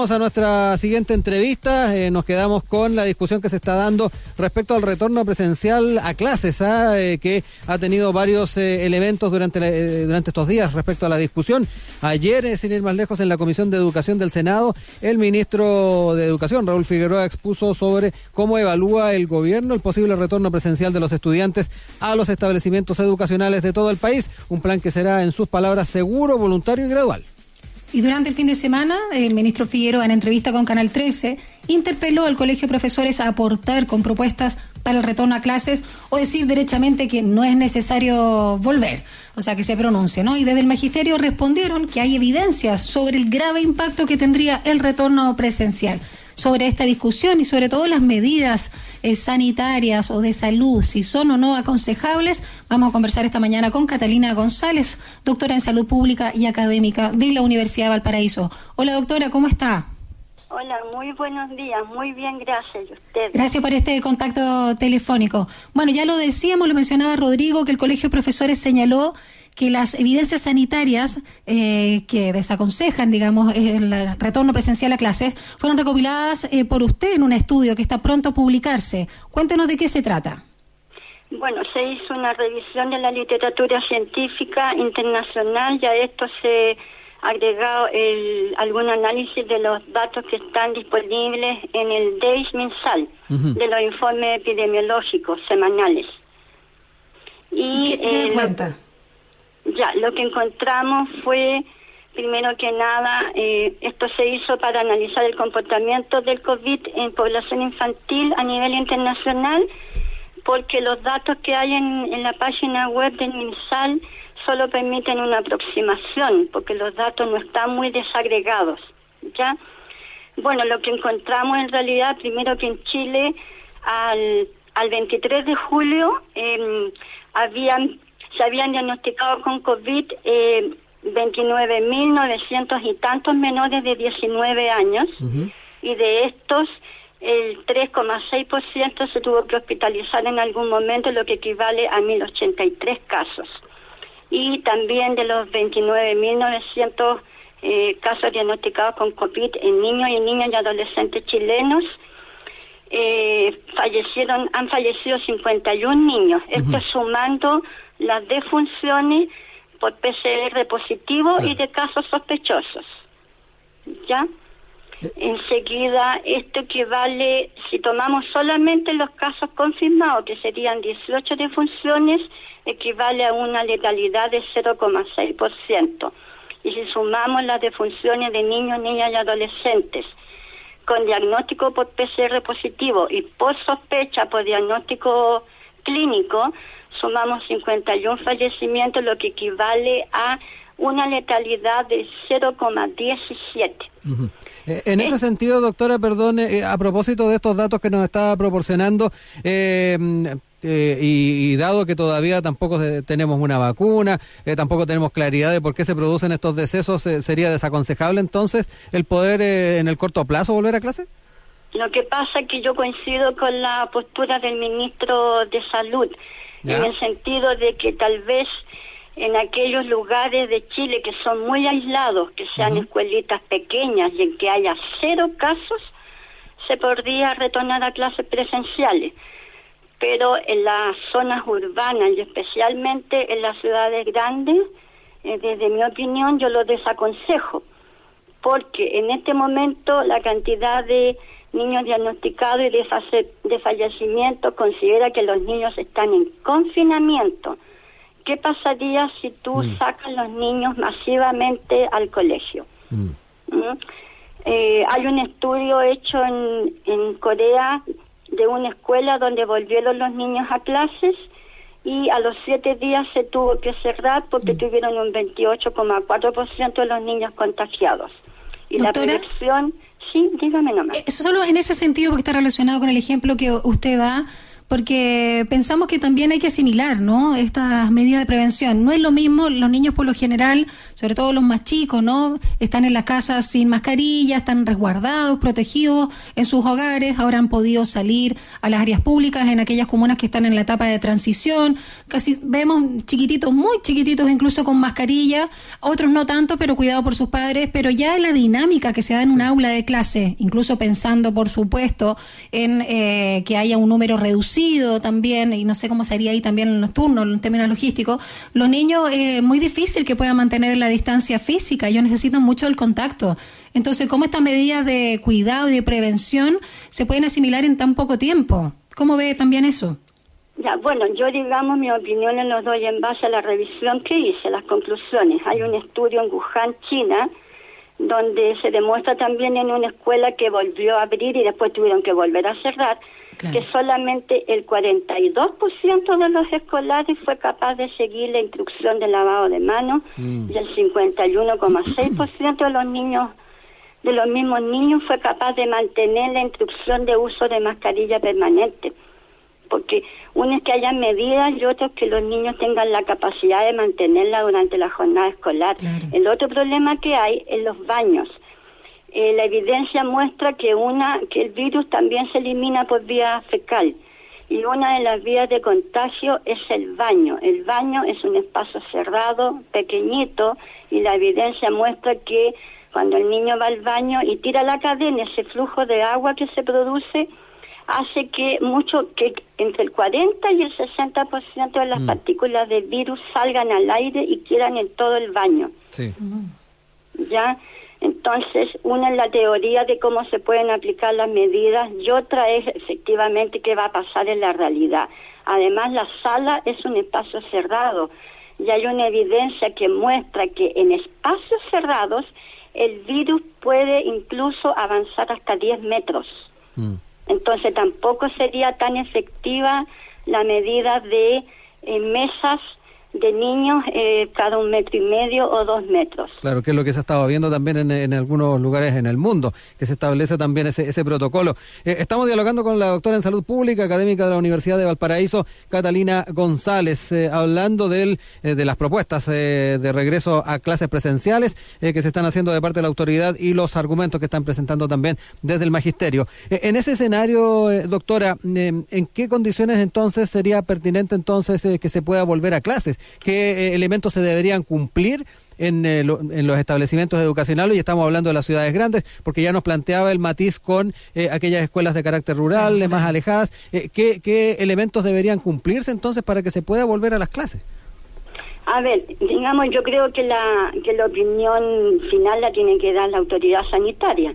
vamos a nuestra siguiente entrevista. Eh, nos quedamos con la discusión que se está dando respecto al retorno presencial a clases, ¿ah? eh, que ha tenido varios eh, elementos durante, durante estos días respecto a la discusión. Ayer, sin ir más lejos, en la Comisión de Educación del Senado, el ministro de Educación, Raúl Figueroa, expuso sobre cómo evalúa el gobierno el posible retorno presencial de los estudiantes a los establecimientos educacionales de todo el país. Un plan que será, en sus palabras, seguro, voluntario y gradual. Y durante el fin de semana, el ministro Figueroa, en entrevista con Canal 13, interpeló al Colegio de Profesores a aportar con propuestas para el retorno a clases o decir derechamente que no es necesario volver, o sea, que se pronuncie, ¿no? Y desde el magisterio respondieron que hay evidencias sobre el grave impacto que tendría el retorno presencial sobre esta discusión y sobre todo las medidas eh, sanitarias o de salud, si son o no aconsejables. Vamos a conversar esta mañana con Catalina González, doctora en salud pública y académica de la Universidad de Valparaíso. Hola doctora, ¿cómo está? Hola, muy buenos días, muy bien, gracias. ¿Y usted? Gracias por este contacto telefónico. Bueno, ya lo decíamos, lo mencionaba Rodrigo, que el Colegio de Profesores señaló que las evidencias sanitarias eh, que desaconsejan, digamos, el retorno presencial a clases, fueron recopiladas eh, por usted en un estudio que está pronto a publicarse. Cuéntenos de qué se trata. Bueno, se hizo una revisión de la literatura científica internacional, ya esto se agregado el, algún análisis de los datos que están disponibles en el DEIS mensal, de los informes epidemiológicos semanales. Y, ¿Qué, cuenta? Ya, lo que encontramos fue, primero que nada, eh, esto se hizo para analizar el comportamiento del COVID en población infantil a nivel internacional, porque los datos que hay en, la página web del MinSal solo permiten una aproximación, porque los datos no están muy desagregados, ¿ya? Bueno, lo que encontramos en realidad, primero que en Chile, al, al 23 de julio, eh, habían se habían diagnosticado con COVID eh, 29.900 y tantos menores de 19 años y de estos el 3,6% se tuvo que hospitalizar en algún momento, lo que equivale a 1.083 casos. Y también de los 29.900 eh, casos diagnosticados con COVID en niños y niñas y adolescentes chilenos, eh, fallecieron, han fallecido 51 niños. Esto sumando las defunciones por PCR positivo y de casos sospechosos. ¿Ya? Enseguida, esto equivale, si tomamos solamente los casos confirmados, que serían 18 defunciones, equivale a una letalidad de 0,6%. Y si sumamos las defunciones de niños, niñas y adolescentes con diagnóstico por PCR positivo y por sospecha por diagnóstico clínico, sumamos 51 fallecimientos, lo que equivale a una letalidad de 0,17. Eh, en ese sentido, doctora, perdone, eh, a propósito de estos datos que nos está proporcionando, eh, y, dado que todavía tampoco tenemos una vacuna, tampoco tenemos claridad de por qué se producen estos decesos, ¿sería desaconsejable entonces el poder en el corto plazo volver a clase? Lo que pasa es que yo coincido con la postura del ministro de Salud en el sentido de que tal vez en aquellos lugares de Chile que son muy aislados, que sean escuelitas pequeñas y en que haya cero casos, se podría retornar a clases presenciales. Pero en las zonas urbanas y especialmente en las ciudades grandes, eh, desde mi opinión, yo lo desaconsejo, porque en este momento la cantidad de niños diagnosticados y de, de fallecimiento considera que los niños están en confinamiento. ¿Qué pasaría si tú mm. sacas los niños masivamente al colegio? Mm. ¿Mm? Eh, hay un estudio hecho en, en Corea de una escuela donde volvieron los niños a clases y a los siete días se tuvo que cerrar porque tuvieron un 28,4% de los niños contagiados. Y la proyección Sí, dígame nomás. Eh, solo en ese sentido, porque está relacionado con el ejemplo que usted da, porque pensamos que también hay que asimilar, ¿no? Estas medidas de prevención. No es lo mismo, los niños por lo general, sobre todo los más chicos, ¿no? Están en las casas sin mascarilla, están resguardados, protegidos en sus hogares, ahora han podido salir a las áreas públicas en aquellas comunas que están en la etapa de transición. Casi vemos chiquititos, muy chiquititos, incluso con mascarilla, otros no tanto, pero cuidado por sus padres, pero ya la dinámica que se da en un aula de clase, incluso pensando, por supuesto, en eh, que haya un número reducido también, y no sé cómo sería ahí también en los turnos, en términos logísticos, los niños es eh, muy difícil que puedan mantener la distancia física, ellos necesitan mucho el contacto. Entonces, ¿cómo estas medidas de cuidado y de prevención se pueden asimilar en tan poco tiempo? ¿Cómo ve también eso? Ya, bueno, yo digamos mi opinión los doy en base a la revisión que hice, las conclusiones. Hay un estudio en Wuhan, China, donde se demuestra también en una escuela que volvió a abrir y después tuvieron que volver a cerrar, que solamente el 42% de los escolares fue capaz de seguir la instrucción de lavado de manos mm. y el 51,6% de los niños de los mismos niños fue capaz de mantener la instrucción de uso de mascarilla permanente. Porque uno es que haya medidas y otro es que los niños tengan la capacidad de mantenerla durante la jornada escolar. El otro problema que hay es los baños eh, la evidencia muestra que una que el virus también se elimina por vía fecal y una de las vías de contagio es el baño. El baño es un espacio cerrado, pequeñito y la evidencia muestra que cuando el niño va al baño y tira la cadena, ese flujo de agua que se produce hace que mucho que entre el 40 y el 60% de las mm. partículas del virus salgan al aire y quieran en todo el baño. Sí. ¿Ya? Entonces, una es la teoría de cómo se pueden aplicar las medidas y otra es efectivamente qué va a pasar en la realidad. Además, la sala es un espacio cerrado y hay una evidencia que muestra que en espacios cerrados el virus puede incluso avanzar hasta 10 metros. Mm. Entonces, tampoco sería tan efectiva la medida de eh, mesas de niños eh, cada un metro y medio o dos metros. Claro, que es lo que se ha estado viendo también en, algunos lugares en el mundo, que se establece también ese, ese protocolo. Eh, estamos dialogando con la doctora en salud pública, académica de la Universidad de Valparaíso, Catalina González, eh, hablando del, de las propuestas de regreso a clases presenciales que se están haciendo de parte de la autoridad y los argumentos que están presentando también desde el magisterio. en ese escenario, doctora, ¿en qué condiciones entonces sería pertinente entonces que se pueda volver a clases? Qué eh, elementos se deberían cumplir en, eh, en, los establecimientos educacionales y estamos hablando de las ciudades grandes, porque ya nos planteaba el matiz con eh, aquellas escuelas de carácter rural, más alejadas. ¿qué, ¿Qué elementos deberían cumplirse entonces para que se pueda volver a las clases? A ver, digamos, yo creo que la, que la opinión final la tiene que dar la autoridad sanitaria.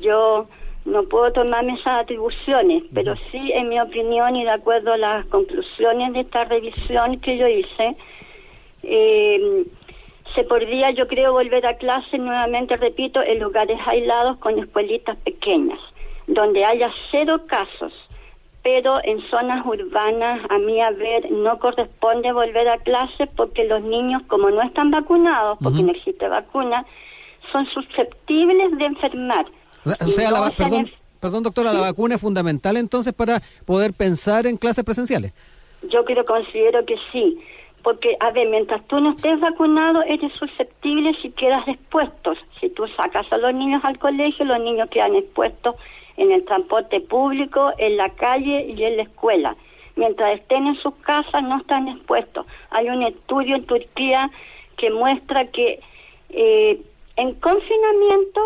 Yo no puedo tomarme esas atribuciones, pero sí, en mi opinión y de acuerdo a las conclusiones de esta revisión que yo hice, eh, se podría, yo creo, volver a clase nuevamente, repito, en lugares aislados con escuelitas pequeñas, donde haya cero casos, pero en zonas urbanas, a mí a ver, no corresponde volver a clase porque los niños, como no están vacunados, porque no existe vacuna, son susceptibles de enfermar o sea, la, perdón, perdón, doctora, la vacuna es fundamental entonces para poder pensar en clases presenciales. Yo creo, considero que sí, porque, a ver, mientras tú no estés vacunado, eres susceptible si quedas expuesto. Si tú sacas a los niños al colegio, los niños quedan expuestos en el transporte público, en la calle y en la escuela. Mientras estén en sus casas, no están expuestos. Hay un estudio en Turquía que muestra que eh, en confinamiento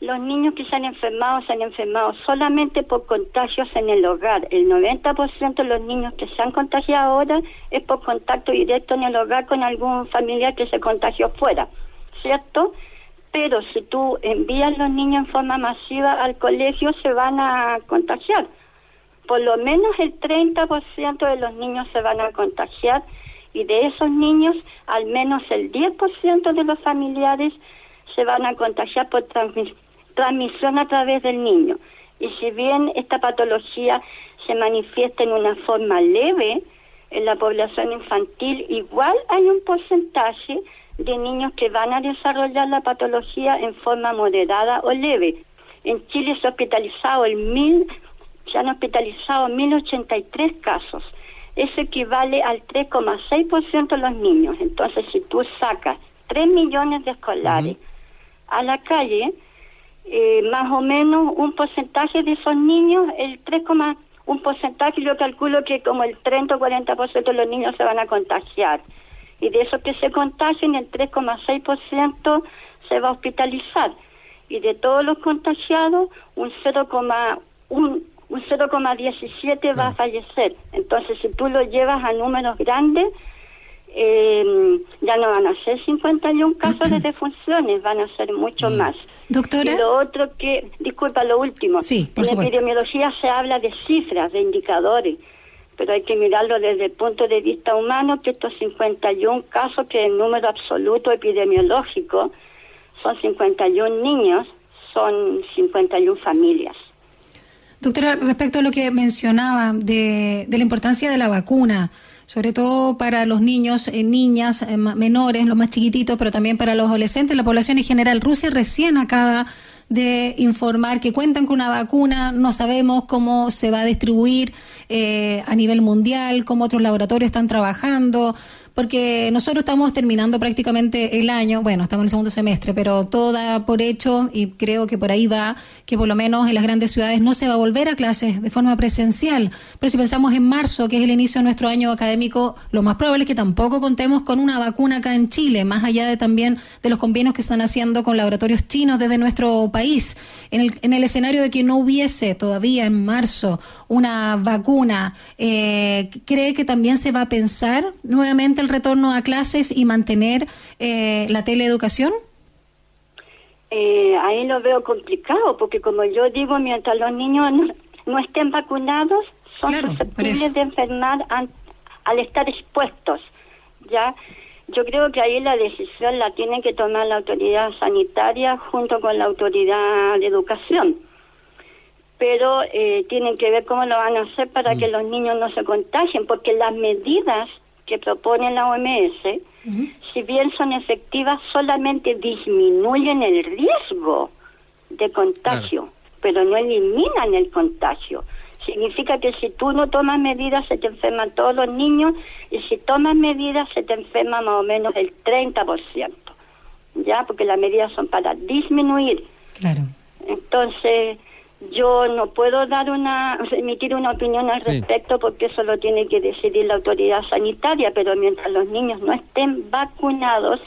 los niños que se han enfermado se han enfermado solamente por contagios en el hogar. El 90% de los niños que se han contagiado ahora es por contacto directo en el hogar con algún familiar que se contagió fuera, ¿cierto? Pero si tú envías los niños en forma masiva al colegio, se van a contagiar. Por lo menos el 30% de los niños se van a contagiar y de esos niños, al menos el 10% de los familiares se van a contagiar por transmisión transmisión a través del niño. Y si bien esta patología se manifiesta en una forma leve en la población infantil, igual hay un porcentaje de niños que van a desarrollar la patología en forma moderada o leve. En Chile se hospitalizado el mil se han hospitalizado 1.083 casos. Eso equivale al 3,6% de los niños. Entonces, si tú sacas 3 millones de escolares a la calle, eh, más o menos un porcentaje de esos niños, el 3, un porcentaje, yo calculo que como el 30 o 40% de los niños se van a contagiar. Y de esos que se contagien, el 3,6% se va a hospitalizar. Y de todos los contagiados, un 0,1 un, 0,17 va a fallecer. Entonces, si tú lo llevas a números grandes, eh, ya no van a ser 51 casos de defunciones, van a ser mucho mm. más. Doctora. Y lo otro que, disculpa, lo último. Sí, en epidemiología se habla de cifras, de indicadores, pero hay que mirarlo desde el punto de vista humano, que estos 51 casos, que el número absoluto epidemiológico son 51 niños, son 51 familias. Doctora, respecto a lo que mencionaba de, de la importancia de la vacuna, sobre todo para los niños, eh, niñas, eh, menores, los más chiquititos, pero también para los adolescentes, la población en general. Rusia recién acaba de informar que cuentan con una vacuna, no sabemos cómo se va a distribuir eh, a nivel mundial, cómo otros laboratorios están trabajando, porque nosotros estamos terminando prácticamente el año, bueno, estamos en el segundo semestre, pero todo da por hecho y creo que por ahí va que por lo menos en las grandes ciudades no se va a volver a clases de forma presencial. Pero si pensamos en marzo, que es el inicio de nuestro año académico, lo más probable es que tampoco contemos con una vacuna acá en Chile, más allá de también de los convenios que están haciendo con laboratorios chinos desde nuestro país. En el, en el escenario de que no hubiese todavía en marzo una vacuna, eh, ¿cree que también se va a pensar nuevamente el retorno a clases y mantener eh, la teleeducación? Eh, ahí lo veo complicado, porque como yo digo, mientras los niños no, estén vacunados, son susceptibles de enfermar al estar expuestos. Ya, yo creo que ahí la decisión la tiene que tomar la autoridad sanitaria junto con la autoridad de educación. Pero eh, tienen que ver cómo lo van a hacer para que mm. los niños no se contagien, porque las medidas que propone la OMS, si bien son efectivas, solamente disminuyen el riesgo de contagio, pero no eliminan el contagio. Significa que si tú no tomas medidas se te enferman todos los niños y si tomas medidas se te enferma más o menos el 30%, ¿ya? Porque las medidas son para disminuir. Claro. Entonces, yo no puedo dar una, emitir una opinión al respecto porque eso lo tiene que decidir la autoridad sanitaria, pero mientras los niños no estén vacunados,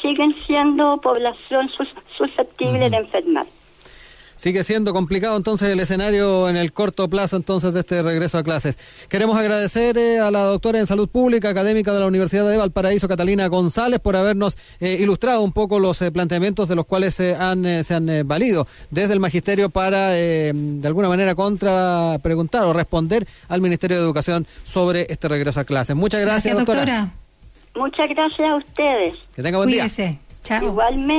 siguen siendo población susceptible de enfermar. Sigue siendo complicado entonces el escenario en el corto plazo entonces de este regreso a clases. Queremos agradecer eh, a la doctora en salud pública, académica de la Universidad de Valparaíso, Catalina González, por habernos eh, ilustrado un poco los eh, planteamientos de los cuales se han, se han valido desde el magisterio para de alguna manera contra preguntar o responder al Ministerio de Educación sobre este regreso a clases. Muchas gracias, doctora. Muchas gracias a ustedes. Que tenga buen Cuídese. Chao. Igualmente.